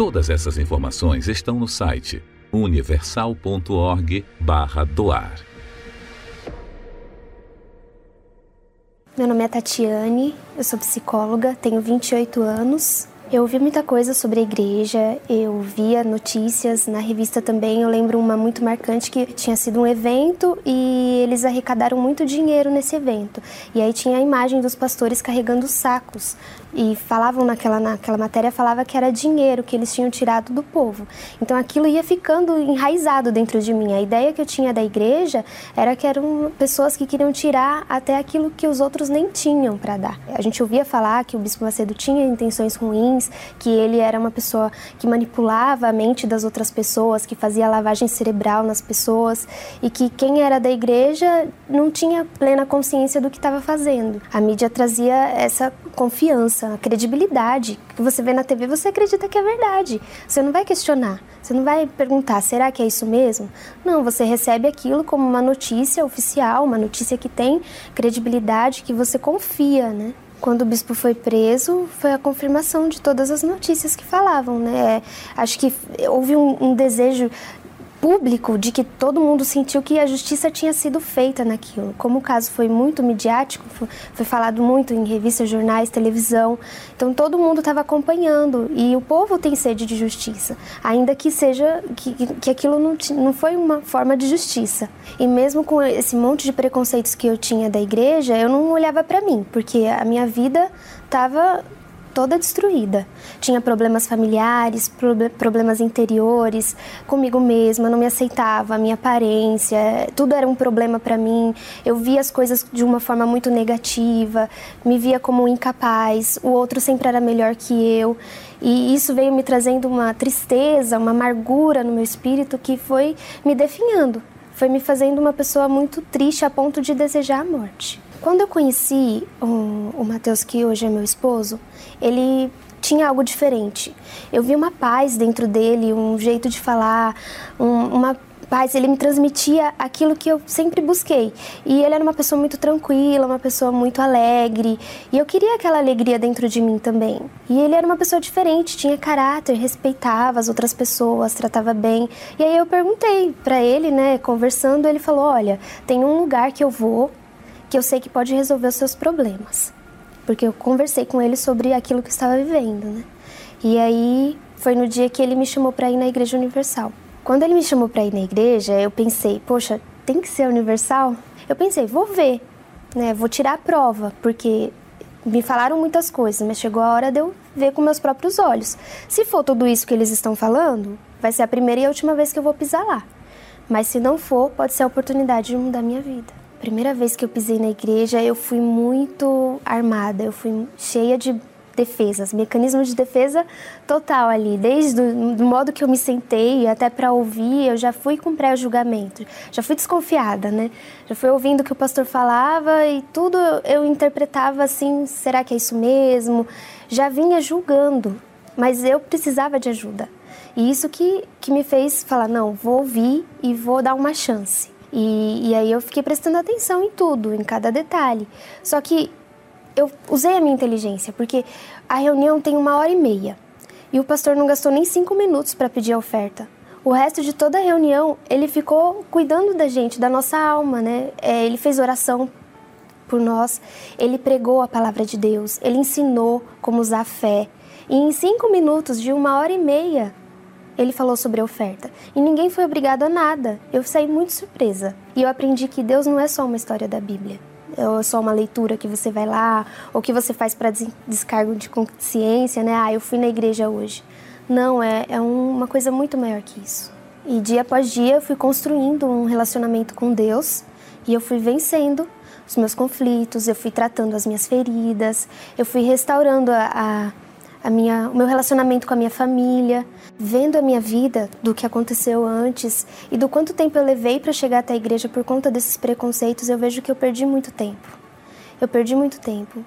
C: Todas essas informações estão no site universal.org/doar.
J: Meu nome é Tatiane, eu sou psicóloga, tenho 28 anos. Eu ouvi muita coisa sobre a igreja, eu via notícias na revista também. Eu lembro uma muito marcante que tinha sido um evento e eles arrecadaram muito dinheiro nesse evento. E aí tinha a imagem dos pastores carregando sacos e falavam naquela, naquela matéria, falava que era dinheiro que eles tinham tirado do povo. Então aquilo ia ficando enraizado dentro de mim. A ideia que eu tinha da igreja era que eram pessoas que queriam tirar até aquilo que os outros nem tinham para dar. A gente ouvia falar que o Bispo Macedo tinha intenções ruins, que ele era uma pessoa que manipulava a mente das outras pessoas, que fazia lavagem cerebral nas pessoas e que quem era da igreja não tinha plena consciência do que estava fazendo. A mídia trazia essa confiança a credibilidade. O que você vê na TV, você acredita que é verdade. Você não vai questionar, você não vai perguntar, será que é isso mesmo? Não, você recebe aquilo como uma notícia oficial, uma notícia que tem credibilidade, que você confia, né? Quando o bispo foi preso, foi a confirmação de todas as notícias que falavam, né? Acho que houve um, um desejo público de que todo mundo sentiu que a justiça tinha sido feita naquilo. Como o caso foi muito midiático, foi falado muito em revistas, jornais, televisão, então todo mundo estava acompanhando e o povo tem sede de justiça, ainda que seja que, que aquilo não, não foi uma forma de justiça. E mesmo com esse monte de preconceitos que eu tinha da igreja, eu não olhava para mim, porque a minha vida estava toda destruída. Tinha problemas familiares, problemas interiores, comigo mesma, não me aceitava, a minha aparência, tudo era um problema para mim. Eu via as coisas de uma forma muito negativa, me via como incapaz, o outro sempre era melhor que eu. E isso veio me trazendo uma tristeza, uma amargura no meu espírito que foi me definhando, foi me fazendo uma pessoa muito triste a ponto de desejar a morte. Quando eu conheci o, o Matheus, que hoje é meu esposo, ele tinha algo diferente. Eu vi uma paz dentro dele, um jeito de falar, um, uma paz. Ele me transmitia aquilo que eu sempre busquei. E ele era uma pessoa muito tranquila, uma pessoa muito alegre. E eu queria aquela alegria dentro de mim também. E ele era uma pessoa diferente, tinha caráter, respeitava as outras pessoas, tratava bem. E aí eu perguntei para ele, né, conversando, ele falou: Olha, tem um lugar que eu vou que eu sei que pode resolver os seus problemas. Porque eu conversei com ele sobre aquilo que estava vivendo, né? E aí foi no dia que ele me chamou para ir na Igreja Universal. Quando ele me chamou para ir na igreja, eu pensei, poxa, tem que ser universal? Eu pensei, vou ver, né? Vou tirar a prova, porque me falaram muitas coisas, mas chegou a hora de eu ver com meus próprios olhos. Se for tudo isso que eles estão falando, vai ser a primeira e a última vez que eu vou pisar lá. Mas se não for, pode ser a oportunidade de mudar minha vida. Primeira vez que eu pisei na igreja, eu fui muito armada, eu fui cheia de defesas, mecanismo de defesa total ali, desde o do modo que eu me sentei até para ouvir, eu já fui com pré-julgamento, já fui desconfiada, né? Já fui ouvindo o que o pastor falava e tudo eu interpretava assim, será que é isso mesmo? Já vinha julgando, mas eu precisava de ajuda. E isso que, que me fez falar, não, vou ouvir e vou dar uma chance. E, e aí eu fiquei prestando atenção em tudo, em cada detalhe. Só que eu usei a minha inteligência, porque a reunião tem uma hora e meia. E o pastor não gastou nem cinco minutos para pedir a oferta. O resto de toda a reunião, ele ficou cuidando da gente, da nossa alma, né? É, ele fez oração por nós, ele pregou a palavra de Deus, ele ensinou como usar a fé. E em cinco minutos, de uma hora e meia, ele falou sobre oferta. E ninguém foi obrigado a nada. Eu saí muito surpresa. E eu aprendi que Deus não é só uma história da Bíblia. É só uma leitura que você vai lá, ou que você faz para descargo de consciência, né? Ah, eu fui na igreja hoje. Não, é, é uma coisa muito maior que isso. E dia após dia eu fui construindo um relacionamento com Deus e eu fui vencendo os meus conflitos, eu fui tratando as minhas feridas, eu fui restaurando a, a a minha, o meu relacionamento com a minha família, vendo a minha vida do que aconteceu antes e do quanto tempo eu levei para chegar até a igreja por conta desses preconceitos, eu vejo que eu perdi muito tempo. Eu perdi muito tempo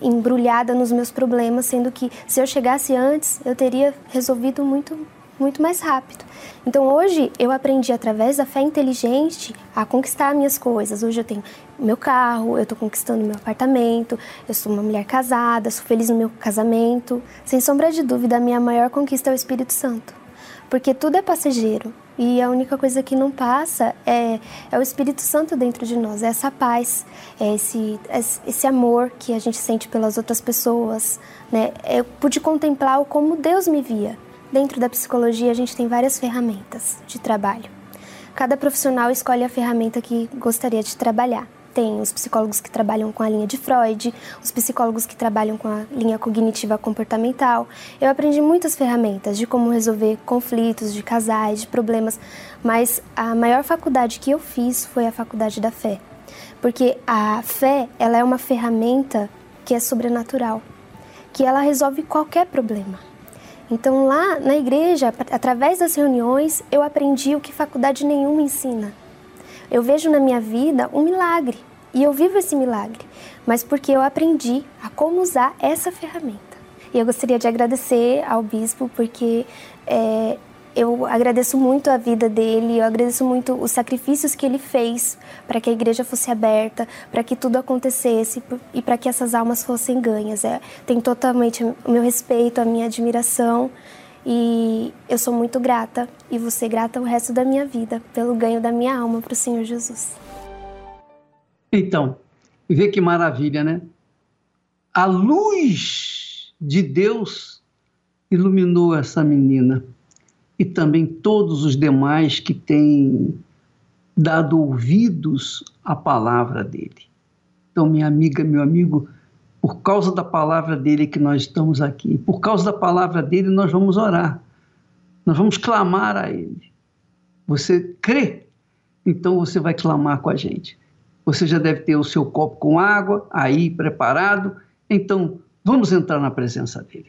J: embrulhada nos meus problemas, sendo que se eu chegasse antes, eu teria resolvido muito muito mais rápido. Então hoje eu aprendi através da fé inteligente a conquistar minhas coisas. Hoje eu tenho meu carro, eu estou conquistando meu apartamento, eu sou uma mulher casada, sou feliz no meu casamento. Sem sombra de dúvida, a minha maior conquista é o Espírito Santo. Porque tudo é passageiro e a única coisa que não passa é, é o Espírito Santo dentro de nós, é essa paz, é esse, esse amor que a gente sente pelas outras pessoas. Né? Eu pude contemplar como Deus me via. Dentro da psicologia, a gente tem várias ferramentas de trabalho. Cada profissional escolhe a ferramenta que gostaria de trabalhar. tem os psicólogos que trabalham com a linha de Freud, os psicólogos que trabalham com a linha cognitiva comportamental. Eu aprendi muitas ferramentas de como resolver conflitos de casais, de problemas, mas a maior faculdade que eu fiz foi a faculdade da fé. Porque a fé, ela é uma ferramenta que é sobrenatural, que ela resolve qualquer problema. Então lá na igreja, através das reuniões, eu aprendi o que faculdade nenhuma ensina eu vejo na minha vida um milagre e eu vivo esse milagre, mas porque eu aprendi a como usar essa ferramenta. E eu gostaria de agradecer ao bispo porque é, eu agradeço muito a vida dele, eu agradeço muito os sacrifícios que ele fez para que a igreja fosse aberta, para que tudo acontecesse e para que essas almas fossem ganhas. É, tem totalmente o meu respeito, a minha admiração e eu sou muito grata e vou ser grata o resto da minha vida pelo ganho da minha alma para o Senhor Jesus.
B: Então, vê que maravilha, né? A luz de Deus iluminou essa menina e também todos os demais que têm dado ouvidos à palavra dele. Então, minha amiga, meu amigo, por causa da palavra dele que nós estamos aqui. Por causa da palavra dele, nós vamos orar. Nós vamos clamar a ele. Você crê? Então você vai clamar com a gente. Você já deve ter o seu copo com água aí preparado. Então vamos entrar na presença dele.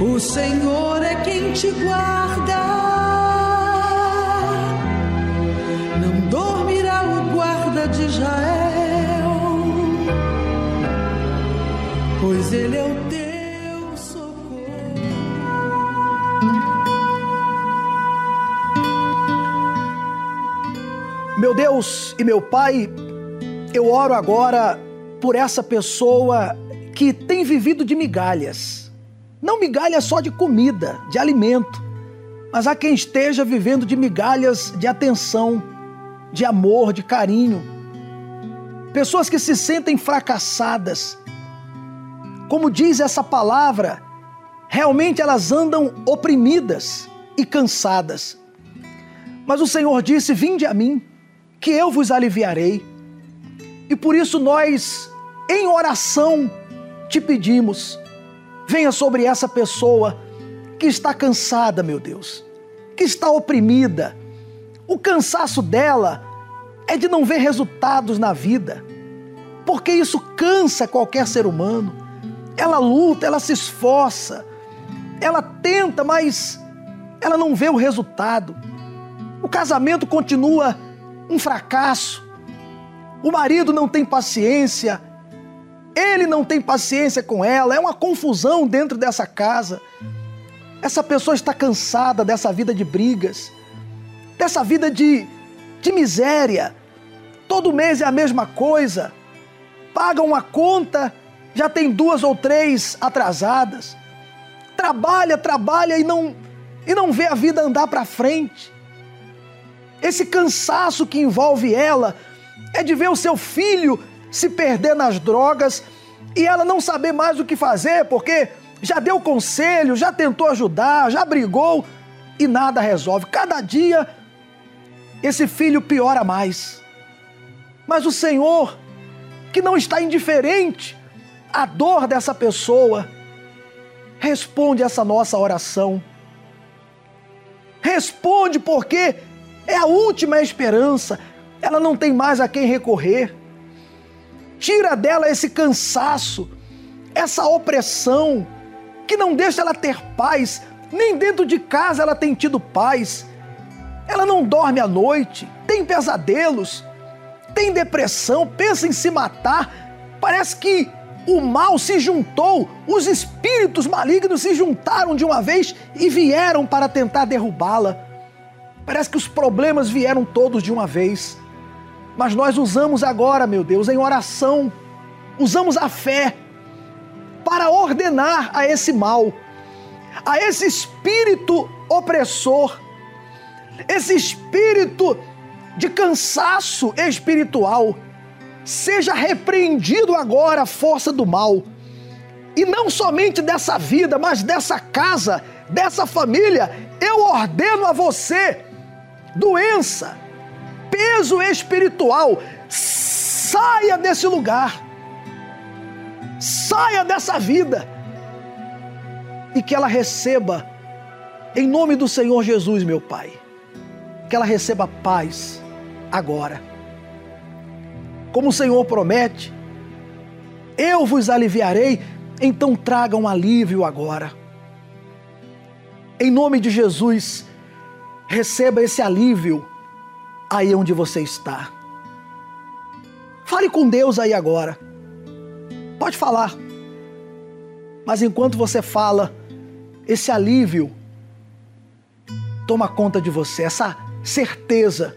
K: O Senhor é quem te guarda. Não dormirá o guarda de Israel pois Ele é o teu.
L: Meu Deus e meu Pai, eu oro agora por essa pessoa que tem vivido de migalhas. Não migalhas só de comida, de alimento, mas há quem esteja vivendo de migalhas de atenção, de amor, de carinho. Pessoas que se sentem fracassadas, como diz essa palavra, realmente elas andam oprimidas e cansadas. Mas o Senhor disse: Vinde a mim, que eu vos aliviarei. E por isso nós, em oração, te pedimos: venha sobre essa pessoa que está cansada, meu Deus, que está oprimida. O cansaço dela é de não ver resultados na vida, porque isso cansa qualquer ser humano ela luta, ela se esforça, ela tenta, mas ela não vê o resultado. O casamento continua um fracasso. O marido não tem paciência, ele não tem paciência com ela, é uma confusão dentro dessa casa. Essa pessoa está cansada dessa vida de brigas, dessa vida de, de miséria. Todo mês é a mesma coisa. Paga uma conta já tem duas ou três atrasadas. Trabalha, trabalha e não e não vê a vida andar para frente. Esse cansaço que envolve ela é de ver o seu filho se perder nas drogas e ela não saber mais o que fazer, porque já deu conselho, já tentou ajudar, já brigou e nada resolve. Cada dia esse filho piora mais. Mas o Senhor, que não está indiferente a dor dessa pessoa, responde essa nossa oração. Responde porque é a última esperança, ela não tem mais a quem recorrer. Tira dela esse cansaço, essa opressão, que não deixa ela ter paz, nem dentro de casa ela tem tido paz. Ela não dorme à noite, tem pesadelos, tem depressão, pensa em se matar. Parece que o mal se juntou, os espíritos malignos se juntaram de uma vez e vieram para tentar derrubá-la. Parece que os problemas vieram todos de uma vez. Mas nós usamos agora, meu Deus, em oração, usamos a fé para ordenar a esse mal, a esse espírito opressor, esse espírito de cansaço espiritual, seja repreendido agora a força do mal. E não somente dessa vida, mas dessa casa, dessa família, eu ordeno a você: doença, peso espiritual, saia desse lugar, saia dessa vida e que ela receba, em nome do Senhor Jesus, meu Pai, que ela receba paz agora. Como o Senhor promete, eu vos aliviarei, então traga um alívio agora. Em nome de Jesus, receba esse alívio aí onde você está. Fale com Deus aí agora. Pode falar. Mas enquanto você fala, esse alívio toma conta de você, essa certeza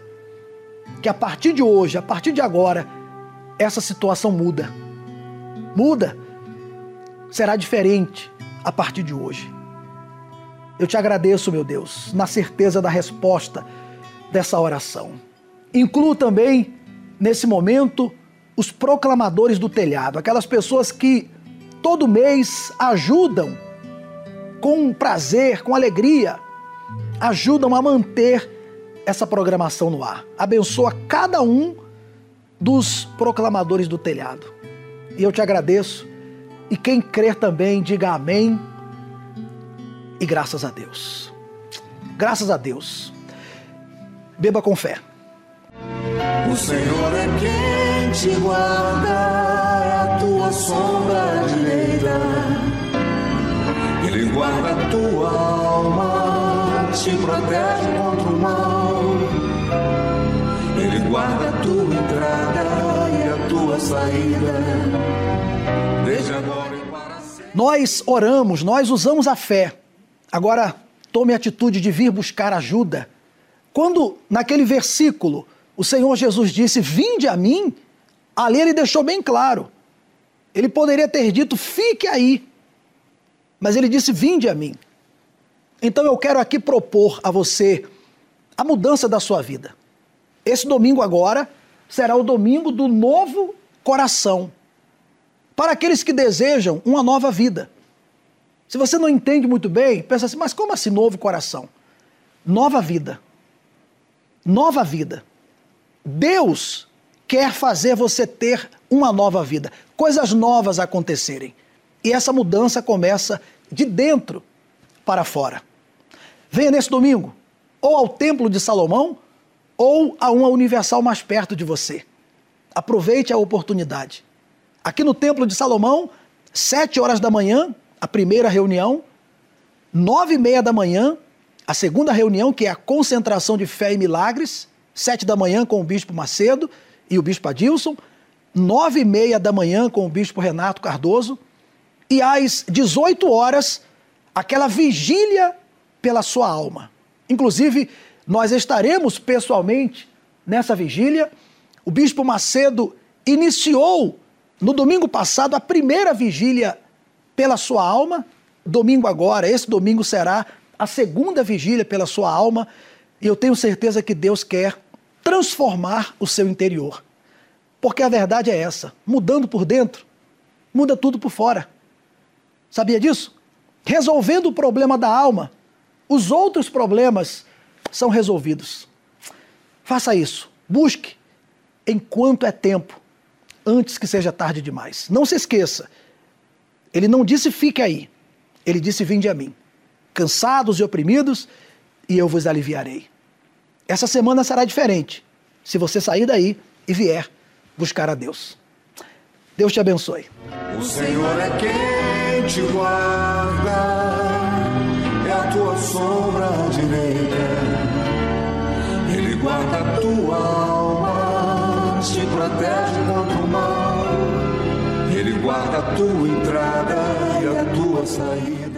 L: que a partir de hoje, a partir de agora, essa situação muda. Muda. Será diferente a partir de hoje. Eu te agradeço, meu Deus, na certeza da resposta dessa oração. Incluo também, nesse momento, os proclamadores do telhado, aquelas pessoas que todo mês ajudam com prazer, com alegria, ajudam a manter essa programação no ar. Abençoa cada um dos proclamadores do telhado. E eu te agradeço. E quem crer também, diga amém. E graças a Deus. Graças a Deus. Beba com fé.
M: O Senhor é quem te guarda, é a tua sombra direita. Ele guarda a tua alma, te protege contra o mal. Ele guarda a tua entrada e a tua saída. Desde agora e para sempre.
L: Nós oramos, nós usamos a fé. Agora, tome a atitude de vir buscar ajuda. Quando, naquele versículo, o Senhor Jesus disse: Vinde a mim, ali ele deixou bem claro. Ele poderia ter dito: Fique aí. Mas ele disse: Vinde a mim. Então eu quero aqui propor a você a mudança da sua vida. Esse domingo agora será o domingo do novo coração. Para aqueles que desejam uma nova vida. Se você não entende muito bem, pensa assim: mas como assim novo coração? Nova vida. Nova vida. Deus quer fazer você ter uma nova vida, coisas novas acontecerem. E essa mudança começa de dentro para fora. Venha nesse domingo, ou ao Templo de Salomão, ou a uma universal mais perto de você. Aproveite a oportunidade. Aqui no Templo de Salomão, sete horas da manhã, a primeira reunião, nove e meia da manhã, a segunda reunião, que é a concentração de fé e milagres, sete da manhã com o Bispo Macedo e o Bispo Adilson, nove e meia da manhã com o Bispo Renato Cardoso, e às 18 horas, aquela vigília pela sua alma. Inclusive, nós estaremos pessoalmente nessa vigília. O Bispo Macedo iniciou no domingo passado a primeira vigília pela sua alma. Domingo agora, esse domingo será a segunda vigília pela sua alma. E eu tenho certeza que Deus quer transformar o seu interior. Porque a verdade é essa: mudando por dentro, muda tudo por fora. Sabia disso? Resolvendo o problema da alma, os outros problemas são resolvidos. Faça isso. Busque enquanto é tempo, antes que seja tarde demais. Não se esqueça. Ele não disse fique aí. Ele disse vinde a mim. Cansados e oprimidos, e eu vos aliviarei. Essa semana será diferente se você sair daí e vier buscar a Deus. Deus te abençoe.
M: O Senhor é quem te guarda, é a tua sombra direita. Ele guarda a tua alma, te protege contra o mal. Ele guarda a tua entrada e a tua saída.